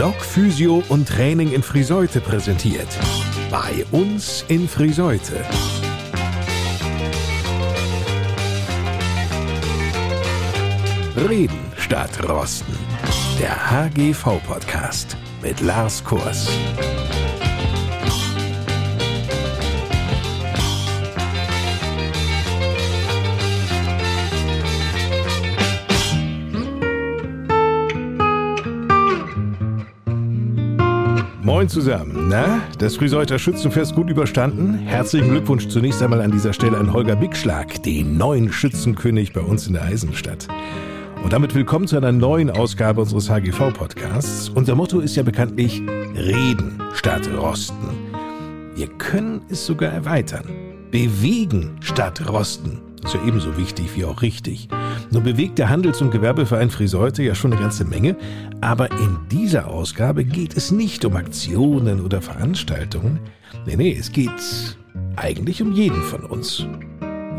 Blog Physio und Training in Friseute präsentiert. Bei uns in Friseute. Reden statt Rosten. Der HGV-Podcast mit Lars Kurs. Moin zusammen. Na, das Frieseuter Schützenfest gut überstanden? Herzlichen Glückwunsch zunächst einmal an dieser Stelle an Holger Bigschlag, den neuen Schützenkönig bei uns in der Eisenstadt. Und damit willkommen zu einer neuen Ausgabe unseres HGV-Podcasts. Unser Motto ist ja bekanntlich Reden statt Rosten. Wir können es sogar erweitern. Bewegen statt Rosten. Ist ja ebenso wichtig wie auch richtig. Nun bewegt der Handels- und Gewerbeverein Friseute ja schon eine ganze Menge, aber in dieser Ausgabe geht es nicht um Aktionen oder Veranstaltungen. Nee, nee, es geht eigentlich um jeden von uns.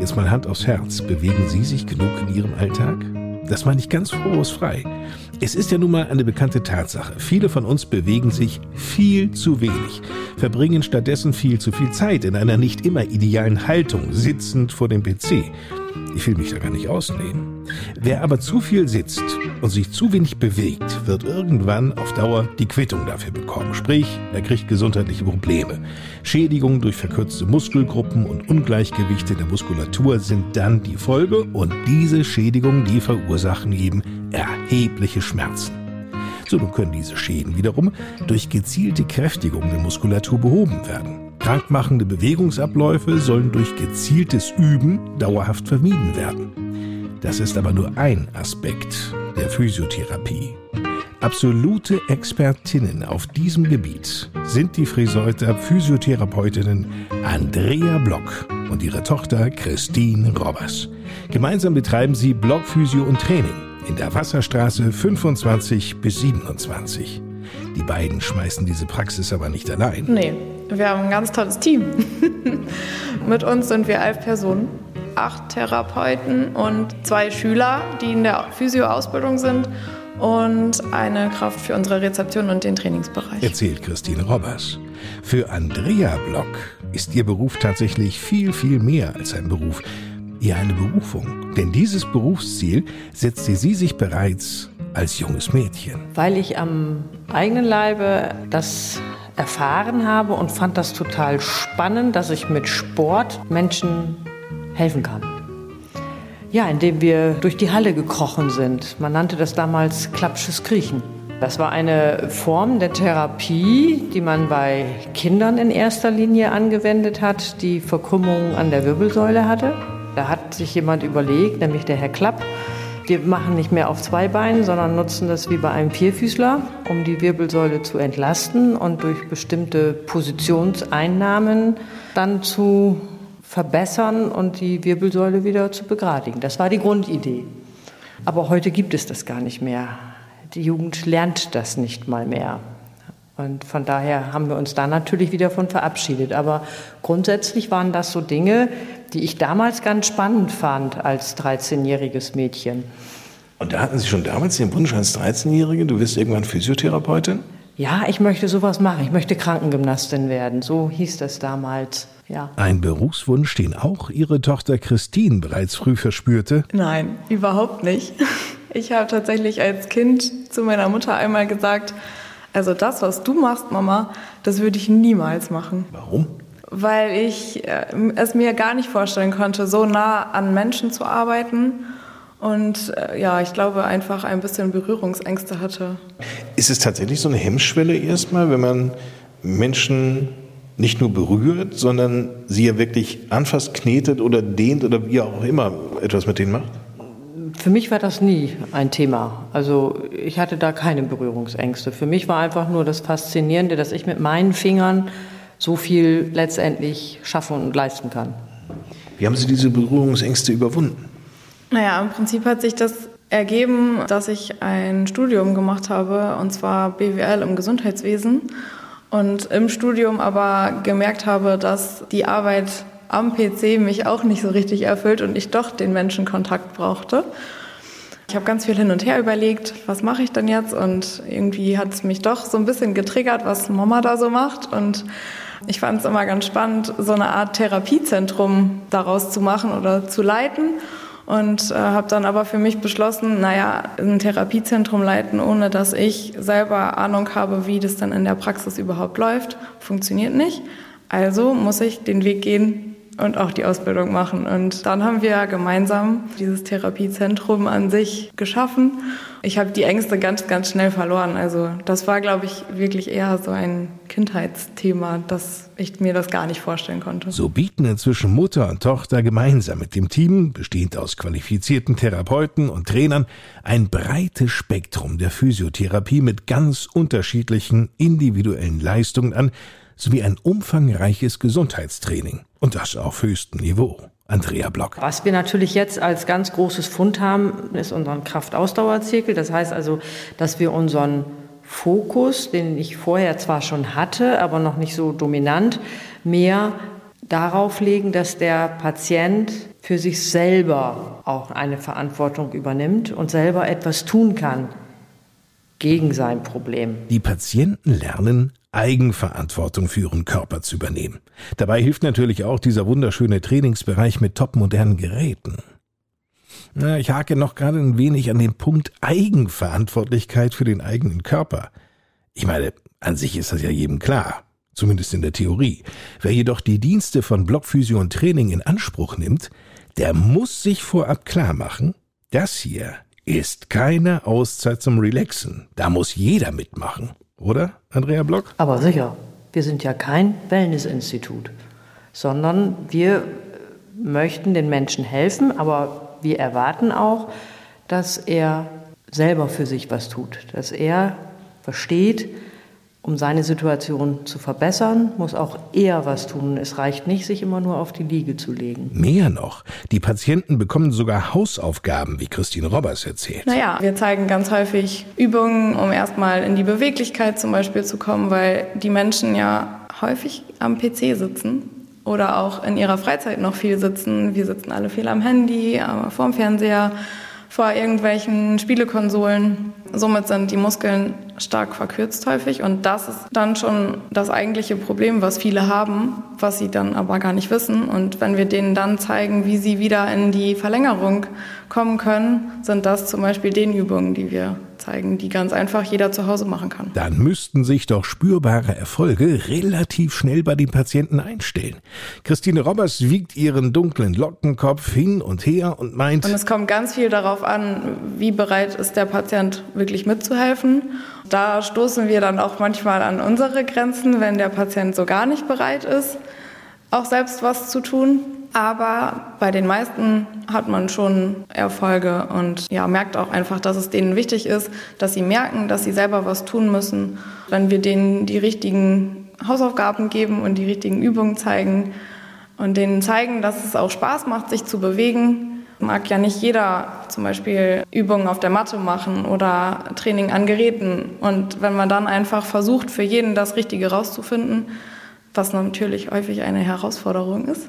Jetzt mal Hand aufs Herz. Bewegen Sie sich genug in Ihrem Alltag? Das meine ich ganz vorwurfsfrei. Es ist ja nun mal eine bekannte Tatsache. Viele von uns bewegen sich viel zu wenig, verbringen stattdessen viel zu viel Zeit in einer nicht immer idealen Haltung, sitzend vor dem PC. Ich will mich da gar nicht ausnehmen. Wer aber zu viel sitzt und sich zu wenig bewegt, wird irgendwann auf Dauer die Quittung dafür bekommen. Sprich, er kriegt gesundheitliche Probleme. Schädigungen durch verkürzte Muskelgruppen und Ungleichgewichte der Muskulatur sind dann die Folge und diese Schädigungen, die verursachen eben erhebliche Schmerzen. So nun können diese Schäden wiederum durch gezielte Kräftigung der Muskulatur behoben werden. Krankmachende Bewegungsabläufe sollen durch gezieltes Üben dauerhaft vermieden werden. Das ist aber nur ein Aspekt der Physiotherapie. Absolute Expertinnen auf diesem Gebiet sind die Friseuter Physiotherapeutinnen Andrea Block und ihre Tochter Christine Robbers. Gemeinsam betreiben sie Block Physio und Training in der Wasserstraße 25 bis 27. Die beiden schmeißen diese Praxis aber nicht allein. Nee, wir haben ein ganz tolles Team. Mit uns sind wir elf Personen, acht Therapeuten und zwei Schüler, die in der Physio-Ausbildung sind und eine Kraft für unsere Rezeption und den Trainingsbereich. Erzählt Christine Robbers. Für Andrea Block ist ihr Beruf tatsächlich viel, viel mehr als ein Beruf. Eher eine Berufung. Denn dieses Berufsziel setzte sie sich bereits als junges Mädchen. Weil ich am eigenen Leibe das erfahren habe und fand das total spannend, dass ich mit Sport Menschen helfen kann. Ja, indem wir durch die Halle gekrochen sind. Man nannte das damals klappsches Kriechen. Das war eine Form der Therapie, die man bei Kindern in erster Linie angewendet hat, die Verkrümmungen an der Wirbelsäule hatte. Da hat sich jemand überlegt, nämlich der Herr Klapp, wir machen nicht mehr auf zwei Beinen, sondern nutzen das wie bei einem Vierfüßler, um die Wirbelsäule zu entlasten und durch bestimmte Positionseinnahmen dann zu verbessern und die Wirbelsäule wieder zu begradigen. Das war die Grundidee. Aber heute gibt es das gar nicht mehr. Die Jugend lernt das nicht mal mehr. Und von daher haben wir uns da natürlich wieder von verabschiedet. Aber grundsätzlich waren das so Dinge, die ich damals ganz spannend fand als 13-jähriges Mädchen. Und da hatten Sie schon damals den Wunsch als 13-Jährige, du wirst irgendwann Physiotherapeutin? Ja, ich möchte sowas machen. Ich möchte Krankengymnastin werden. So hieß das damals. Ja. Ein Berufswunsch, den auch Ihre Tochter Christine bereits früh verspürte? Nein, überhaupt nicht. Ich habe tatsächlich als Kind zu meiner Mutter einmal gesagt, also das, was du machst, Mama, das würde ich niemals machen. Warum? Weil ich äh, es mir gar nicht vorstellen konnte, so nah an Menschen zu arbeiten. Und äh, ja, ich glaube einfach ein bisschen Berührungsängste hatte. Ist es tatsächlich so eine Hemmschwelle erstmal, wenn man Menschen nicht nur berührt, sondern sie ja wirklich anfasst, knetet oder dehnt oder wie auch immer etwas mit denen macht? Für mich war das nie ein Thema. Also ich hatte da keine Berührungsängste. Für mich war einfach nur das Faszinierende, dass ich mit meinen Fingern so viel letztendlich schaffen und leisten kann. Wie haben Sie diese Berührungsängste überwunden? Naja, im Prinzip hat sich das ergeben, dass ich ein Studium gemacht habe, und zwar BWL im Gesundheitswesen. Und im Studium aber gemerkt habe, dass die Arbeit am PC mich auch nicht so richtig erfüllt und ich doch den Menschenkontakt brauchte. Ich habe ganz viel hin und her überlegt, was mache ich denn jetzt? Und irgendwie hat es mich doch so ein bisschen getriggert, was Mama da so macht. Und ich fand es immer ganz spannend, so eine Art Therapiezentrum daraus zu machen oder zu leiten. Und äh, habe dann aber für mich beschlossen, naja, ein Therapiezentrum leiten, ohne dass ich selber Ahnung habe, wie das dann in der Praxis überhaupt läuft, funktioniert nicht. Also muss ich den Weg gehen, und auch die Ausbildung machen. Und dann haben wir gemeinsam dieses Therapiezentrum an sich geschaffen. Ich habe die Ängste ganz, ganz schnell verloren. Also das war, glaube ich, wirklich eher so ein Kindheitsthema, dass ich mir das gar nicht vorstellen konnte. So bieten inzwischen Mutter und Tochter gemeinsam mit dem Team, bestehend aus qualifizierten Therapeuten und Trainern, ein breites Spektrum der Physiotherapie mit ganz unterschiedlichen individuellen Leistungen an, sowie ein umfangreiches Gesundheitstraining. Und das auf höchstem Niveau. Andrea Block. Was wir natürlich jetzt als ganz großes Fund haben, ist unseren Kraftausdauerzirkel. Das heißt also, dass wir unseren Fokus, den ich vorher zwar schon hatte, aber noch nicht so dominant, mehr darauf legen, dass der Patient für sich selber auch eine Verantwortung übernimmt und selber etwas tun kann gegen sein Problem. Die Patienten lernen, Eigenverantwortung für ihren Körper zu übernehmen. Dabei hilft natürlich auch dieser wunderschöne Trainingsbereich mit topmodernen Geräten. Na, ich hake noch gerade ein wenig an den Punkt Eigenverantwortlichkeit für den eigenen Körper. Ich meine, an sich ist das ja jedem klar, zumindest in der Theorie. Wer jedoch die Dienste von Blockphysio und Training in Anspruch nimmt, der muss sich vorab klar machen, das hier ist keine Auszeit zum Relaxen. Da muss jeder mitmachen. Oder, Andrea Block? Aber sicher. Wir sind ja kein Wellnessinstitut, sondern wir möchten den Menschen helfen, aber wir erwarten auch, dass er selber für sich was tut, dass er versteht, um seine Situation zu verbessern, muss auch er was tun. Es reicht nicht, sich immer nur auf die Liege zu legen. Mehr noch, die Patienten bekommen sogar Hausaufgaben, wie Christine Robbers erzählt. Naja, wir zeigen ganz häufig Übungen, um erstmal in die Beweglichkeit zum Beispiel zu kommen, weil die Menschen ja häufig am PC sitzen oder auch in ihrer Freizeit noch viel sitzen. Wir sitzen alle viel am Handy, vorm Fernseher, vor irgendwelchen Spielekonsolen. Somit sind die Muskeln stark verkürzt häufig und das ist dann schon das eigentliche Problem, was viele haben, was sie dann aber gar nicht wissen. Und wenn wir denen dann zeigen, wie sie wieder in die Verlängerung kommen können, sind das zum Beispiel Dehnübungen, die wir zeigen, die ganz einfach jeder zu Hause machen kann. Dann müssten sich doch spürbare Erfolge relativ schnell bei den Patienten einstellen. Christine Robbers wiegt ihren dunklen Lockenkopf hin und her und meint. Und es kommt ganz viel darauf an, wie bereit ist der Patient wirklich mitzuhelfen. Da stoßen wir dann auch manchmal an unsere Grenzen, wenn der Patient so gar nicht bereit ist, auch selbst was zu tun. Aber bei den meisten hat man schon Erfolge und ja, merkt auch einfach, dass es denen wichtig ist, dass sie merken, dass sie selber was tun müssen. Wenn wir denen die richtigen Hausaufgaben geben und die richtigen Übungen zeigen und denen zeigen, dass es auch Spaß macht, sich zu bewegen, mag ja nicht jeder zum Beispiel Übungen auf der Matte machen oder Training an Geräten. Und wenn man dann einfach versucht, für jeden das Richtige rauszufinden, was natürlich häufig eine Herausforderung ist,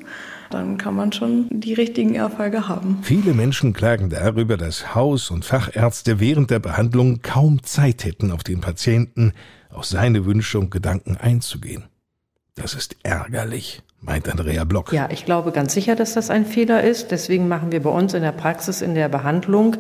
dann kann man schon die richtigen Erfolge haben. Viele Menschen klagen darüber, dass Haus- und Fachärzte während der Behandlung kaum Zeit hätten, auf den Patienten, auf seine Wünsche und Gedanken einzugehen. Das ist ärgerlich, meint Andrea Block. Ja, ich glaube ganz sicher, dass das ein Fehler ist. Deswegen machen wir bei uns in der Praxis, in der Behandlung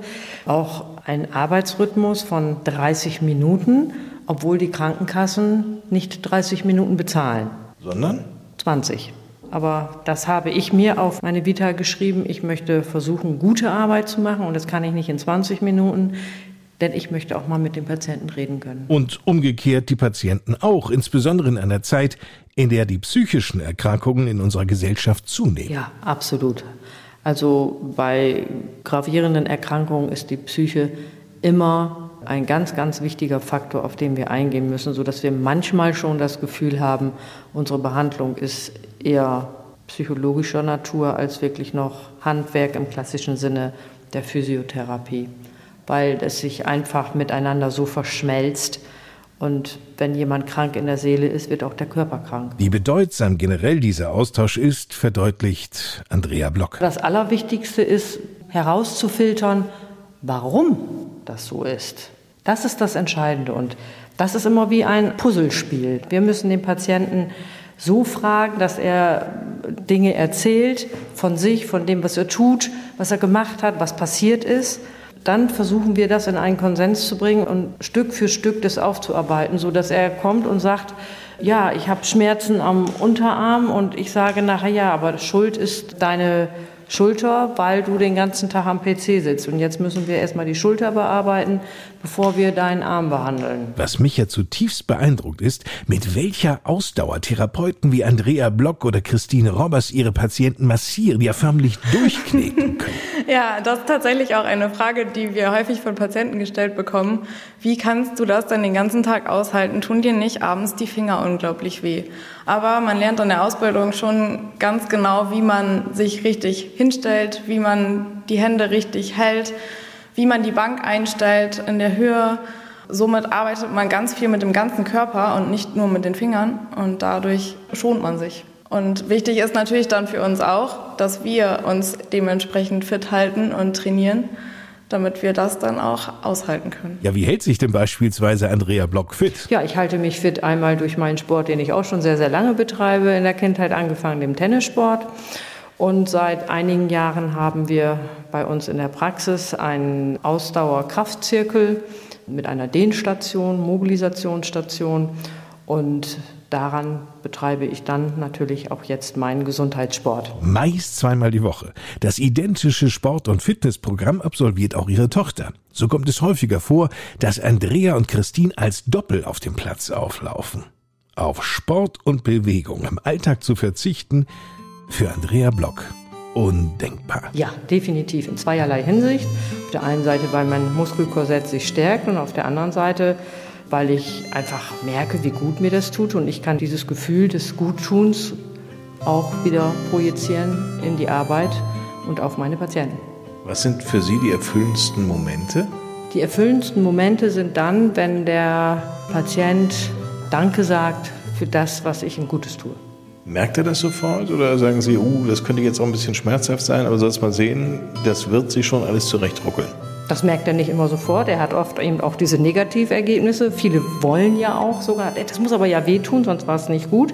auch einen Arbeitsrhythmus von 30 Minuten, obwohl die Krankenkassen nicht 30 Minuten bezahlen. Sondern? 20. Aber das habe ich mir auf meine Vita geschrieben. Ich möchte versuchen, gute Arbeit zu machen und das kann ich nicht in 20 Minuten. Denn ich möchte auch mal mit dem Patienten reden können. Und umgekehrt die Patienten auch, insbesondere in einer Zeit, in der die psychischen Erkrankungen in unserer Gesellschaft zunehmen. Ja, absolut. Also bei gravierenden Erkrankungen ist die Psyche immer ein ganz, ganz wichtiger Faktor, auf den wir eingehen müssen, sodass wir manchmal schon das Gefühl haben, unsere Behandlung ist eher psychologischer Natur als wirklich noch Handwerk im klassischen Sinne der Physiotherapie, weil es sich einfach miteinander so verschmelzt. Und wenn jemand krank in der Seele ist, wird auch der Körper krank. Wie bedeutsam generell dieser Austausch ist, verdeutlicht Andrea Block. Das Allerwichtigste ist herauszufiltern, warum das so ist. Das ist das Entscheidende und das ist immer wie ein Puzzlespiel. Wir müssen den Patienten so fragen, dass er Dinge erzählt von sich, von dem, was er tut, was er gemacht hat, was passiert ist. Dann versuchen wir das in einen Konsens zu bringen und Stück für Stück das aufzuarbeiten, so dass er kommt und sagt, ja, ich habe Schmerzen am Unterarm und ich sage nachher, ja, aber Schuld ist deine Schulter, weil du den ganzen Tag am PC sitzt. Und jetzt müssen wir erstmal die Schulter bearbeiten, bevor wir deinen Arm behandeln. Was mich ja zutiefst beeindruckt ist, mit welcher Ausdauer Therapeuten wie Andrea Block oder Christine Robbers ihre Patienten massieren, ja förmlich durchkneten können. ja, das ist tatsächlich auch eine Frage, die wir häufig von Patienten gestellt bekommen. Wie kannst du das dann den ganzen Tag aushalten? Tun dir nicht abends die Finger unglaublich weh? Aber man lernt in der Ausbildung schon ganz genau, wie man sich richtig hinstellt, wie man die Hände richtig hält, wie man die Bank einstellt in der Höhe. Somit arbeitet man ganz viel mit dem ganzen Körper und nicht nur mit den Fingern und dadurch schont man sich. Und wichtig ist natürlich dann für uns auch, dass wir uns dementsprechend fit halten und trainieren damit wir das dann auch aushalten können. Ja, wie hält sich denn beispielsweise Andrea Block fit? Ja, ich halte mich fit einmal durch meinen Sport, den ich auch schon sehr, sehr lange betreibe, in der Kindheit angefangen, dem Tennissport. Und seit einigen Jahren haben wir bei uns in der Praxis einen Ausdauerkraftzirkel mit einer Dehnstation, Mobilisationsstation und daran betreibe ich dann natürlich auch jetzt meinen Gesundheitssport. Meist zweimal die Woche. Das identische Sport- und Fitnessprogramm absolviert auch ihre Tochter. So kommt es häufiger vor, dass Andrea und Christine als Doppel auf dem Platz auflaufen. Auf Sport und Bewegung im Alltag zu verzichten, für Andrea Block undenkbar. Ja, definitiv in zweierlei Hinsicht. Auf der einen Seite, weil mein Muskelkorsett sich stärkt und auf der anderen Seite, weil ich einfach merke, wie gut mir das tut und ich kann dieses Gefühl des Guttuns auch wieder projizieren in die Arbeit und auf meine Patienten. Was sind für Sie die erfüllendsten Momente? Die erfüllendsten Momente sind dann, wenn der Patient Danke sagt für das, was ich ihm Gutes tue. Merkt er das sofort oder sagen Sie, uh, das könnte jetzt auch ein bisschen schmerzhaft sein, aber sollst mal sehen, das wird sich schon alles zurechtruckeln? Das merkt er nicht immer sofort. Er hat oft eben auch diese Negativergebnisse. Viele wollen ja auch sogar, das muss aber ja wehtun, sonst war es nicht gut.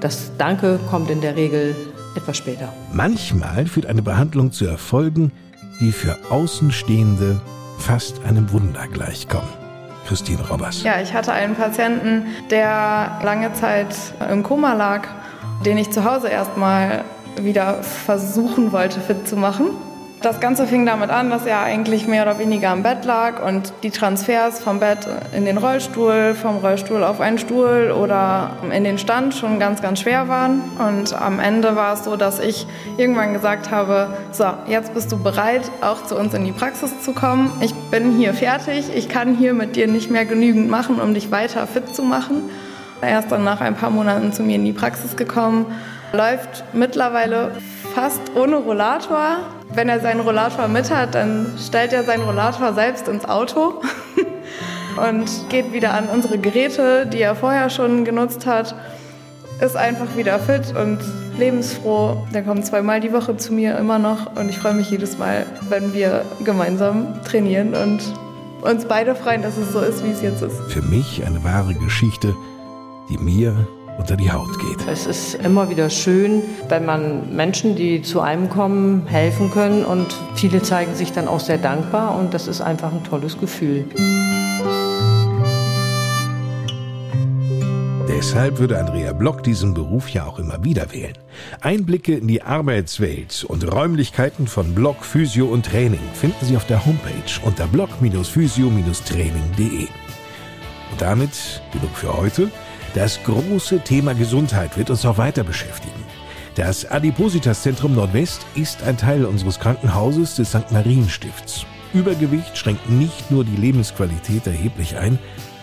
Das Danke kommt in der Regel etwas später. Manchmal führt eine Behandlung zu Erfolgen, die für Außenstehende fast einem Wunder gleichkommen. Christine Robbers. Ja, ich hatte einen Patienten, der lange Zeit im Koma lag, den ich zu Hause erstmal wieder versuchen wollte, fit zu machen. Das Ganze fing damit an, dass er eigentlich mehr oder weniger im Bett lag und die Transfers vom Bett in den Rollstuhl, vom Rollstuhl auf einen Stuhl oder in den Stand schon ganz, ganz schwer waren. Und am Ende war es so, dass ich irgendwann gesagt habe, so, jetzt bist du bereit, auch zu uns in die Praxis zu kommen. Ich bin hier fertig, ich kann hier mit dir nicht mehr genügend machen, um dich weiter fit zu machen. Er ist dann nach ein paar Monaten zu mir in die Praxis gekommen, läuft mittlerweile fast ohne Rollator wenn er seinen Rollator mit hat, dann stellt er seinen Rollator selbst ins Auto und geht wieder an unsere Geräte, die er vorher schon genutzt hat, ist einfach wieder fit und lebensfroh. Der kommt zweimal die Woche zu mir immer noch und ich freue mich jedes Mal, wenn wir gemeinsam trainieren und uns beide freuen, dass es so ist, wie es jetzt ist. Für mich eine wahre Geschichte, die mir unter die Haut geht. Es ist immer wieder schön, wenn man Menschen, die zu einem kommen, helfen können und viele zeigen sich dann auch sehr dankbar und das ist einfach ein tolles Gefühl. Deshalb würde Andrea Block diesen Beruf ja auch immer wieder wählen. Einblicke in die Arbeitswelt und Räumlichkeiten von Block Physio und Training finden Sie auf der Homepage unter block-physio-training.de. Und damit genug für heute. Das große Thema Gesundheit wird uns auch weiter beschäftigen. Das Adipositas-Zentrum Nordwest ist ein Teil unseres Krankenhauses des St. Marienstifts. Übergewicht schränkt nicht nur die Lebensqualität erheblich ein,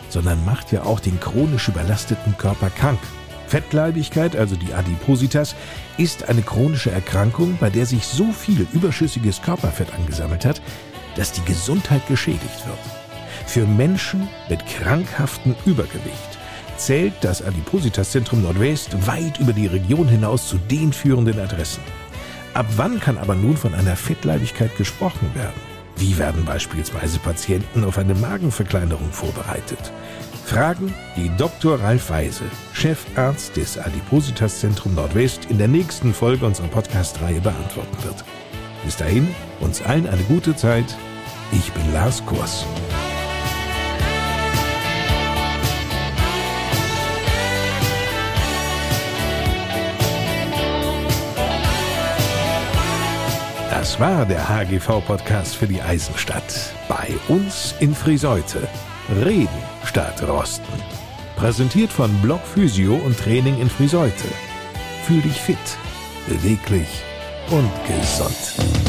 sondern macht ja auch den chronisch überlasteten Körper krank. Fettleibigkeit, also die Adipositas, ist eine chronische Erkrankung, bei der sich so viel überschüssiges Körperfett angesammelt hat, dass die Gesundheit geschädigt wird. Für Menschen mit krankhaftem Übergewicht zählt das Adipositas-Zentrum Nordwest weit über die Region hinaus zu den führenden Adressen. Ab wann kann aber nun von einer Fettleibigkeit gesprochen werden? Wie werden beispielsweise Patienten auf eine Magenverkleinerung vorbereitet? Fragen, die Dr. Ralf Weise, Chefarzt des Adipositas-Zentrum Nordwest, in der nächsten Folge unserer Podcast-Reihe beantworten wird. Bis dahin, uns allen eine gute Zeit. Ich bin Lars Kurs. Das war der HGV-Podcast für die Eisenstadt. Bei uns in Friseute. Reden statt Rosten. Präsentiert von Block Physio und Training in Friseute. Fühl dich fit, beweglich und gesund.